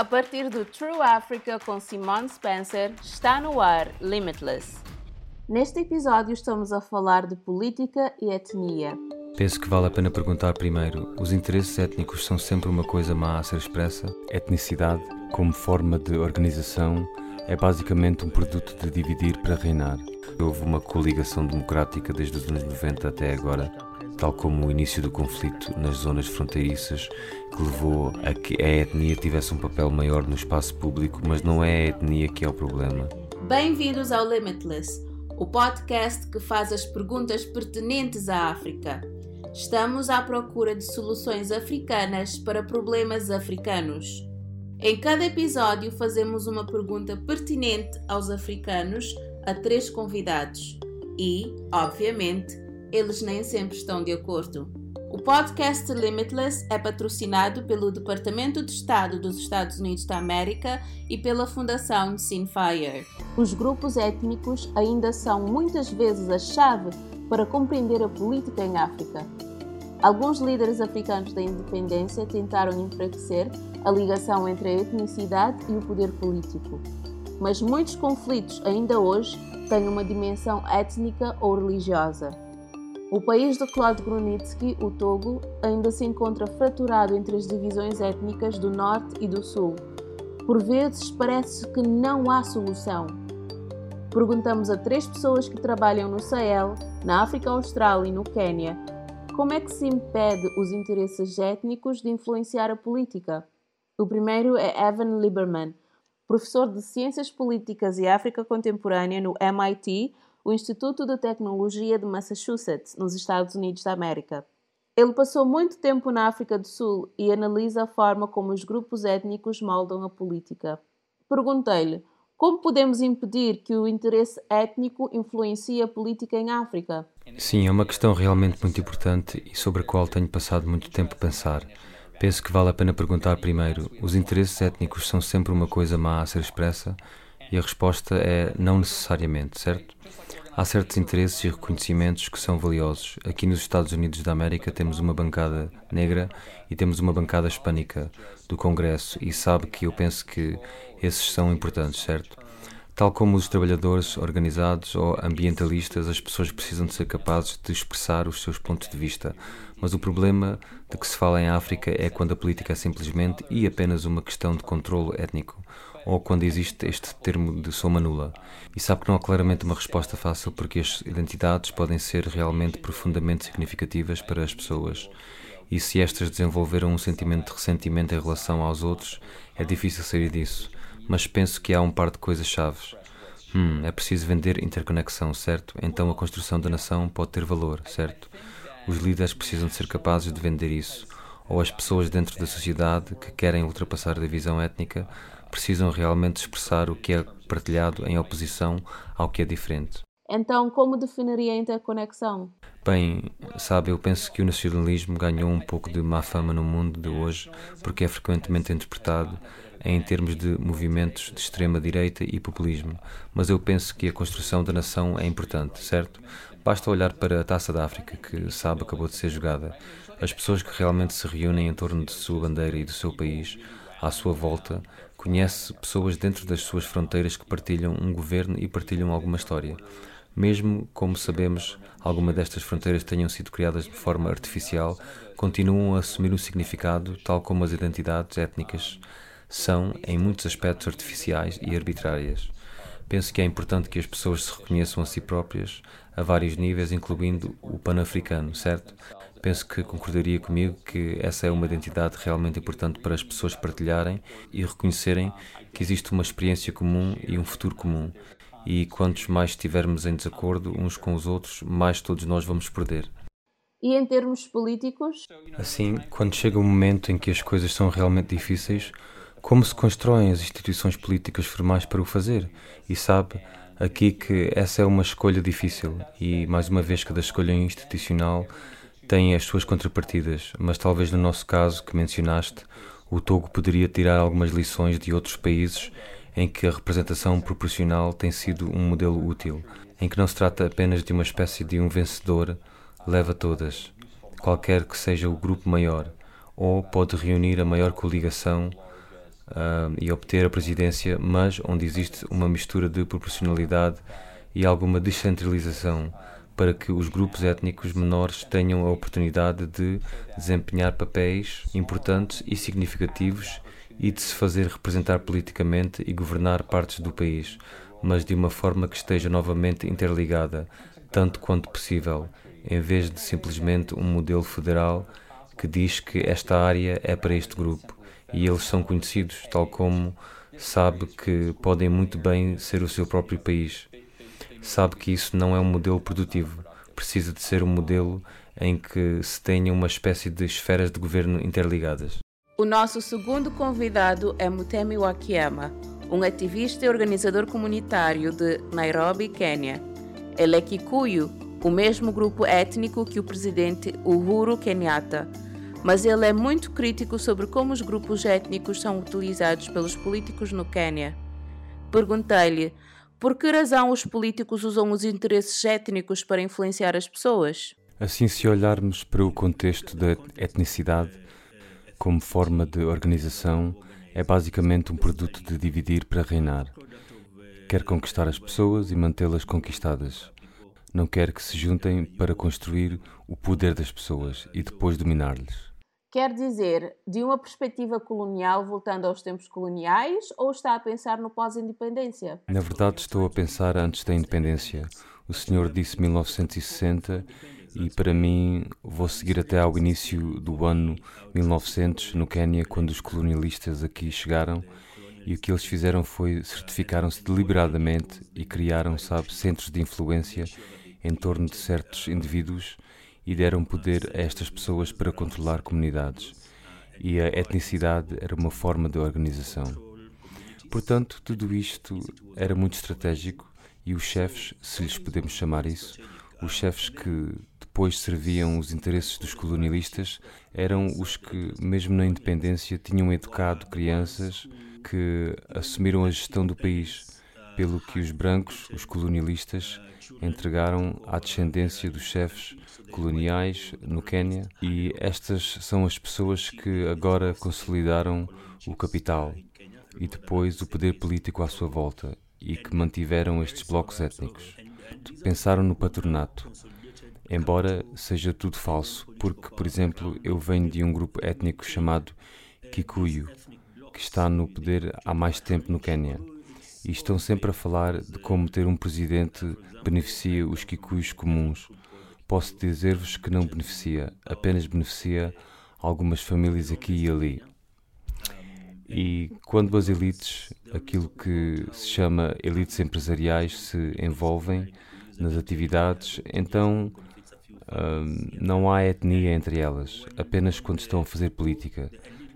A partir do True Africa com Simone Spencer, está no ar Limitless. Neste episódio estamos a falar de política e etnia. Penso que vale a pena perguntar primeiro: os interesses étnicos são sempre uma coisa má a ser expressa? Etnicidade, como forma de organização, é basicamente um produto de dividir para reinar. Houve uma coligação democrática desde os anos 90 até agora, tal como o início do conflito nas zonas fronteiriças, que levou a que a etnia tivesse um papel maior no espaço público, mas não é a etnia que é o problema. Bem-vindos ao Limitless, o podcast que faz as perguntas pertinentes à África. Estamos à procura de soluções africanas para problemas africanos. Em cada episódio, fazemos uma pergunta pertinente aos africanos a três convidados e, obviamente, eles nem sempre estão de acordo. O podcast Limitless é patrocinado pelo Departamento de Estado dos Estados Unidos da América e pela Fundação Sinfire. Os grupos étnicos ainda são muitas vezes a chave para compreender a política em África. Alguns líderes africanos da independência tentaram enfraquecer a ligação entre a etnicidade e o poder político. Mas muitos conflitos ainda hoje têm uma dimensão étnica ou religiosa. O país de Claude Grunitzky, o Togo, ainda se encontra fraturado entre as divisões étnicas do Norte e do Sul. Por vezes parece que não há solução. Perguntamos a três pessoas que trabalham no Sahel, na África Austral e no Quênia como é que se impede os interesses étnicos de influenciar a política? O primeiro é Evan Lieberman, professor de Ciências Políticas e África Contemporânea no MIT, o Instituto de Tecnologia de Massachusetts, nos Estados Unidos da América. Ele passou muito tempo na África do Sul e analisa a forma como os grupos étnicos moldam a política. Perguntei-lhe como podemos impedir que o interesse étnico influencie a política em África? Sim, é uma questão realmente muito importante e sobre a qual tenho passado muito tempo a pensar. Penso que vale a pena perguntar primeiro: os interesses étnicos são sempre uma coisa má a ser expressa? E a resposta é não necessariamente, certo? Há certos interesses e reconhecimentos que são valiosos. Aqui nos Estados Unidos da América temos uma bancada negra e temos uma bancada hispânica do Congresso e sabe que eu penso que esses são importantes, certo? Tal como os trabalhadores organizados ou ambientalistas, as pessoas precisam de ser capazes de expressar os seus pontos de vista. Mas o problema de que se fala em África é quando a política é simplesmente e apenas uma questão de controlo étnico ou quando existe este termo de soma nula. E sabe que não há claramente uma resposta fácil porque as identidades podem ser realmente profundamente significativas para as pessoas. E se estas desenvolveram um sentimento de ressentimento em relação aos outros, é difícil sair disso. Mas penso que há um par de coisas chaves. Hum, é preciso vender interconexão, certo? Então a construção da nação pode ter valor, certo? Os líderes precisam de ser capazes de vender isso. Ou as pessoas dentro da sociedade que querem ultrapassar a divisão étnica precisam realmente expressar o que é partilhado em oposição ao que é diferente. Então, como definiria a interconexão? Bem, sabe, eu penso que o nacionalismo ganhou um pouco de má fama no mundo de hoje porque é frequentemente interpretado em termos de movimentos de extrema-direita e populismo, mas eu penso que a construção da nação é importante, certo? Basta olhar para a Taça da África, que sabe acabou de ser jogada. As pessoas que realmente se reúnem em torno de sua bandeira e do seu país, à sua volta, Conhece pessoas dentro das suas fronteiras que partilham um governo e partilham alguma história. Mesmo, como sabemos, alguma destas fronteiras tenham sido criadas de forma artificial, continuam a assumir um significado tal como as identidades étnicas são, em muitos aspectos, artificiais e arbitrárias. Penso que é importante que as pessoas se reconheçam a si próprias a vários níveis, incluindo o pan-africano, certo? Penso que concordaria comigo que essa é uma identidade realmente importante para as pessoas partilharem e reconhecerem que existe uma experiência comum e um futuro comum. E quantos mais estivermos em desacordo uns com os outros, mais todos nós vamos perder. E em termos políticos? Assim, quando chega o momento em que as coisas são realmente difíceis, como se constroem as instituições políticas formais para o fazer? E sabe, aqui que essa é uma escolha difícil e, mais uma vez, cada escolha institucional têm as suas contrapartidas, mas talvez no nosso caso que mencionaste, o Togo poderia tirar algumas lições de outros países em que a representação proporcional tem sido um modelo útil, em que não se trata apenas de uma espécie de um vencedor leva todas, qualquer que seja o grupo maior, ou pode reunir a maior coligação uh, e obter a presidência, mas onde existe uma mistura de proporcionalidade e alguma descentralização para que os grupos étnicos menores tenham a oportunidade de desempenhar papéis importantes e significativos e de se fazer representar politicamente e governar partes do país, mas de uma forma que esteja novamente interligada, tanto quanto possível, em vez de simplesmente um modelo federal que diz que esta área é para este grupo e eles são conhecidos, tal como sabe que podem muito bem ser o seu próprio país. Sabe que isso não é um modelo produtivo, precisa de ser um modelo em que se tenha uma espécie de esferas de governo interligadas. O nosso segundo convidado é Mutemi Wakiyama, um ativista e organizador comunitário de Nairobi, Quênia. Ele é Kikuyu, o mesmo grupo étnico que o presidente Uhuru Kenyatta, mas ele é muito crítico sobre como os grupos étnicos são utilizados pelos políticos no Quênia. Perguntei-lhe por que razão os políticos usam os interesses étnicos para influenciar as pessoas. Assim, se olharmos para o contexto da etnicidade como forma de organização, é basicamente um produto de dividir para reinar. Quer conquistar as pessoas e mantê-las conquistadas. Não quer que se juntem para construir o poder das pessoas e depois dominar-lhes. Quer dizer, de uma perspectiva colonial, voltando aos tempos coloniais, ou está a pensar no pós-independência? Na verdade, estou a pensar antes da independência. O senhor disse 1960 e, para mim, vou seguir até ao início do ano 1900, no Quênia, quando os colonialistas aqui chegaram. E o que eles fizeram foi certificaram-se deliberadamente e criaram, sabe, centros de influência em torno de certos indivíduos e deram poder a estas pessoas para controlar comunidades. E a etnicidade era uma forma de organização. Portanto, tudo isto era muito estratégico e os chefes, se lhes podemos chamar isso, os chefes que depois serviam os interesses dos colonialistas, eram os que, mesmo na independência, tinham educado crianças que assumiram a gestão do país, pelo que os brancos, os colonialistas, entregaram à descendência dos chefes coloniais no Quênia e estas são as pessoas que agora consolidaram o capital e depois o poder político à sua volta e que mantiveram estes blocos étnicos. Pensaram no patronato, embora seja tudo falso, porque, por exemplo, eu venho de um grupo étnico chamado Kikuyu, que está no poder há mais tempo no Quênia e estão sempre a falar de como ter um presidente beneficia os kikuyos comuns. Posso dizer-vos que não beneficia, apenas beneficia algumas famílias aqui e ali. E quando as elites, aquilo que se chama elites empresariais, se envolvem nas atividades, então hum, não há etnia entre elas, apenas quando estão a fazer política.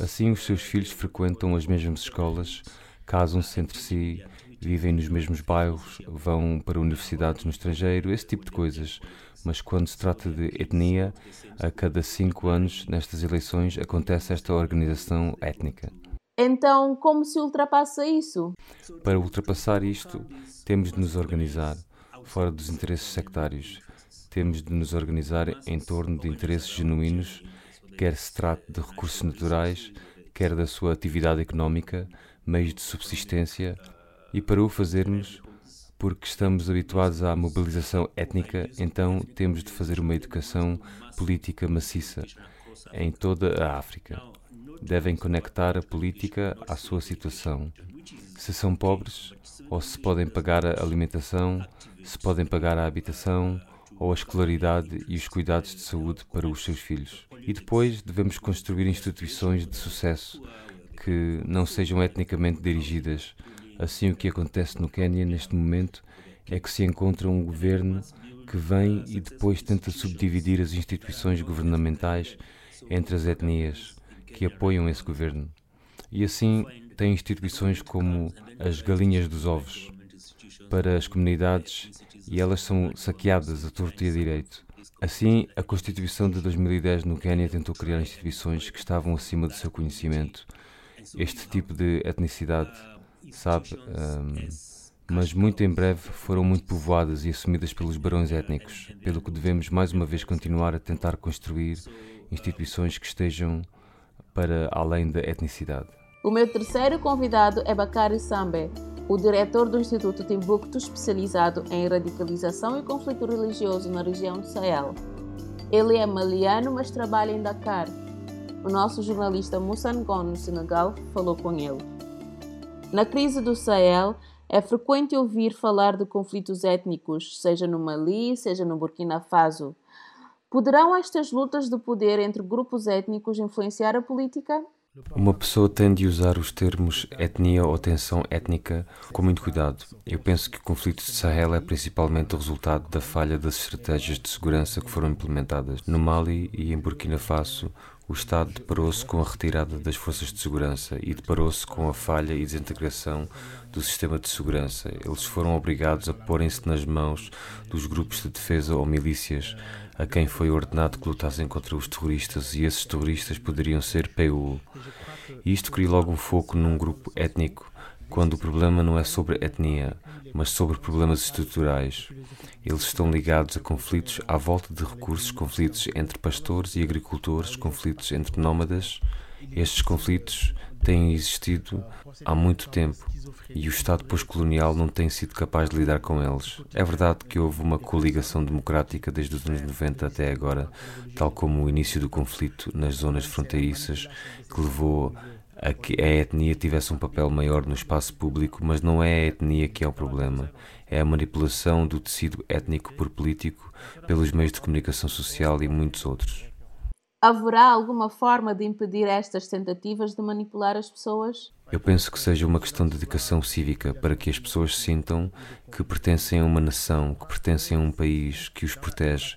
Assim, os seus filhos frequentam as mesmas escolas casam-se entre si, vivem nos mesmos bairros, vão para universidades no estrangeiro, esse tipo de coisas. Mas quando se trata de etnia, a cada cinco anos, nestas eleições, acontece esta organização étnica. Então, como se ultrapassa isso? Para ultrapassar isto, temos de nos organizar, fora dos interesses sectários. Temos de nos organizar em torno de interesses genuínos, quer se trate de recursos naturais, quer da sua atividade económica, meios de subsistência, e para o fazermos, porque estamos habituados à mobilização étnica, então temos de fazer uma educação política maciça em toda a África. Devem conectar a política à sua situação. Se são pobres, ou se podem pagar a alimentação, se podem pagar a habitação, ou a escolaridade e os cuidados de saúde para os seus filhos. E depois devemos construir instituições de sucesso que não sejam etnicamente dirigidas. Assim, o que acontece no Quênia neste momento é que se encontra um governo que vem e depois tenta subdividir as instituições governamentais entre as etnias que apoiam esse governo. E assim tem instituições como as galinhas dos ovos para as comunidades e elas são saqueadas a torto e a direito. Assim, a Constituição de 2010 no Quênia tentou criar instituições que estavam acima do seu conhecimento este tipo de etnicidade, sabe? Um, mas muito em breve foram muito povoadas e assumidas pelos barões étnicos, pelo que devemos mais uma vez continuar a tentar construir instituições que estejam para além da etnicidade. O meu terceiro convidado é Bakari Sambe, o diretor do Instituto Timbuktu especializado em radicalização e conflito religioso na região do Sahel. Ele é maliano, mas trabalha em Dakar. O nosso jornalista Moussa Ngon, no Senegal, falou com ele. Na crise do Sahel, é frequente ouvir falar de conflitos étnicos, seja no Mali, seja no Burkina Faso. Poderão estas lutas de poder entre grupos étnicos influenciar a política? Uma pessoa tem de usar os termos etnia ou tensão étnica com muito cuidado. Eu penso que o conflito de Sahel é principalmente o resultado da falha das estratégias de segurança que foram implementadas. No Mali e em Burkina Faso, o Estado deparou-se com a retirada das forças de segurança e deparou-se com a falha e desintegração do sistema de segurança. Eles foram obrigados a porem-se nas mãos dos grupos de defesa ou milícias a quem foi ordenado que lutassem contra os terroristas e esses terroristas poderiam ser PU. E isto cria logo um foco num grupo étnico, quando o problema não é sobre etnia, mas sobre problemas estruturais. Eles estão ligados a conflitos à volta de recursos, conflitos entre pastores e agricultores, conflitos entre nómadas. Estes conflitos têm existido há muito tempo e o Estado pós-colonial não tem sido capaz de lidar com eles. É verdade que houve uma coligação democrática desde os anos 90 até agora, tal como o início do conflito nas zonas fronteiriças, que levou a que a etnia tivesse um papel maior no espaço público, mas não é a etnia que é o problema, é a manipulação do tecido étnico por político, pelos meios de comunicação social e muitos outros. Haverá alguma forma de impedir estas tentativas de manipular as pessoas? Eu penso que seja uma questão de dedicação cívica para que as pessoas sintam que pertencem a uma nação, que pertencem a um país que os protege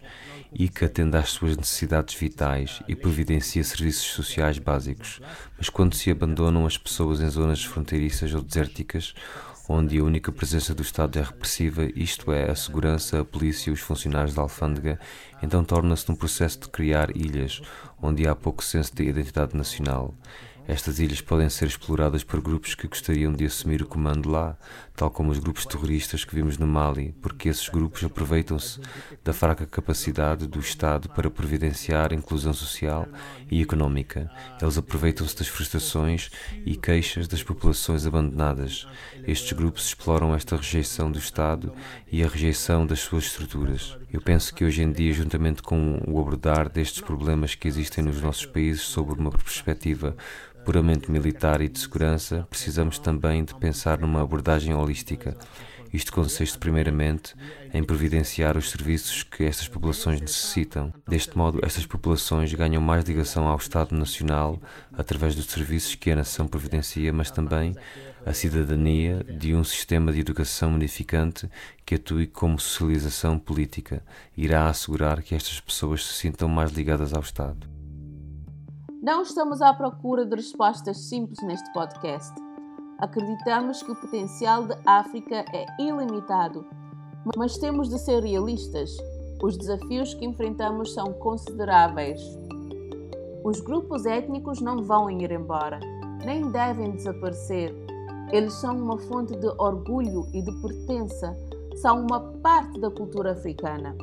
e que atende às suas necessidades vitais e providencia serviços sociais básicos. Mas quando se abandonam as pessoas em zonas fronteiriças ou desérticas, onde a única presença do Estado é repressiva, isto é, a segurança, a polícia e os funcionários da alfândega, então torna-se num processo de criar ilhas, onde há pouco senso de identidade nacional. Estas ilhas podem ser exploradas por grupos que gostariam de assumir o comando lá, tal como os grupos terroristas que vimos no Mali, porque esses grupos aproveitam-se da fraca capacidade do Estado para providenciar inclusão social e económica. Eles aproveitam-se das frustrações e queixas das populações abandonadas. Estes grupos exploram esta rejeição do Estado e a rejeição das suas estruturas. Eu penso que hoje em dia, juntamente com o abordar destes problemas que existem nos nossos países sob uma perspectiva puramente militar e de segurança, precisamos também de pensar numa abordagem holística. Isto consiste, primeiramente, em providenciar os serviços que estas populações necessitam. Deste modo, estas populações ganham mais ligação ao Estado Nacional através dos serviços que a nação providencia, mas também a cidadania de um sistema de educação unificante que atue como socialização política irá assegurar que estas pessoas se sintam mais ligadas ao Estado. Não estamos à procura de respostas simples neste podcast. Acreditamos que o potencial da África é ilimitado, mas temos de ser realistas. Os desafios que enfrentamos são consideráveis. Os grupos étnicos não vão ir embora, nem devem desaparecer. Eles são uma fonte de orgulho e de pertença, são uma parte da cultura africana.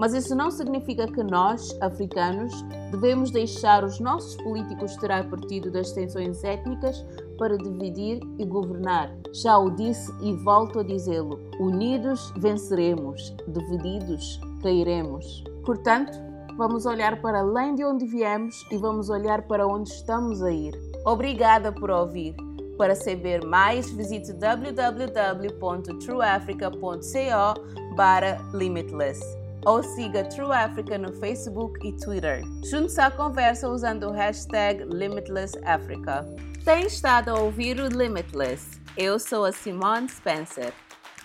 Mas isso não significa que nós, africanos, devemos deixar os nossos políticos tirar partido das tensões étnicas para dividir e governar. Já o disse e volto a dizê-lo: unidos venceremos, divididos cairemos. Portanto, vamos olhar para além de onde viemos e vamos olhar para onde estamos a ir. Obrigada por ouvir. Para saber mais, visite www.trueafrica.co/limitless ou siga True Africa no Facebook e Twitter. Junte-se à conversa usando o hashtag LimitlessAfrica. Tem estado a ouvir o Limitless. Eu sou a Simone Spencer.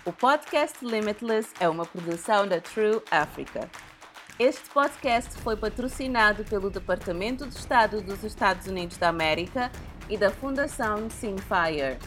O podcast Limitless é uma produção da True Africa. Este podcast foi patrocinado pelo Departamento de Estado dos Estados Unidos da América e da Fundação Simfire.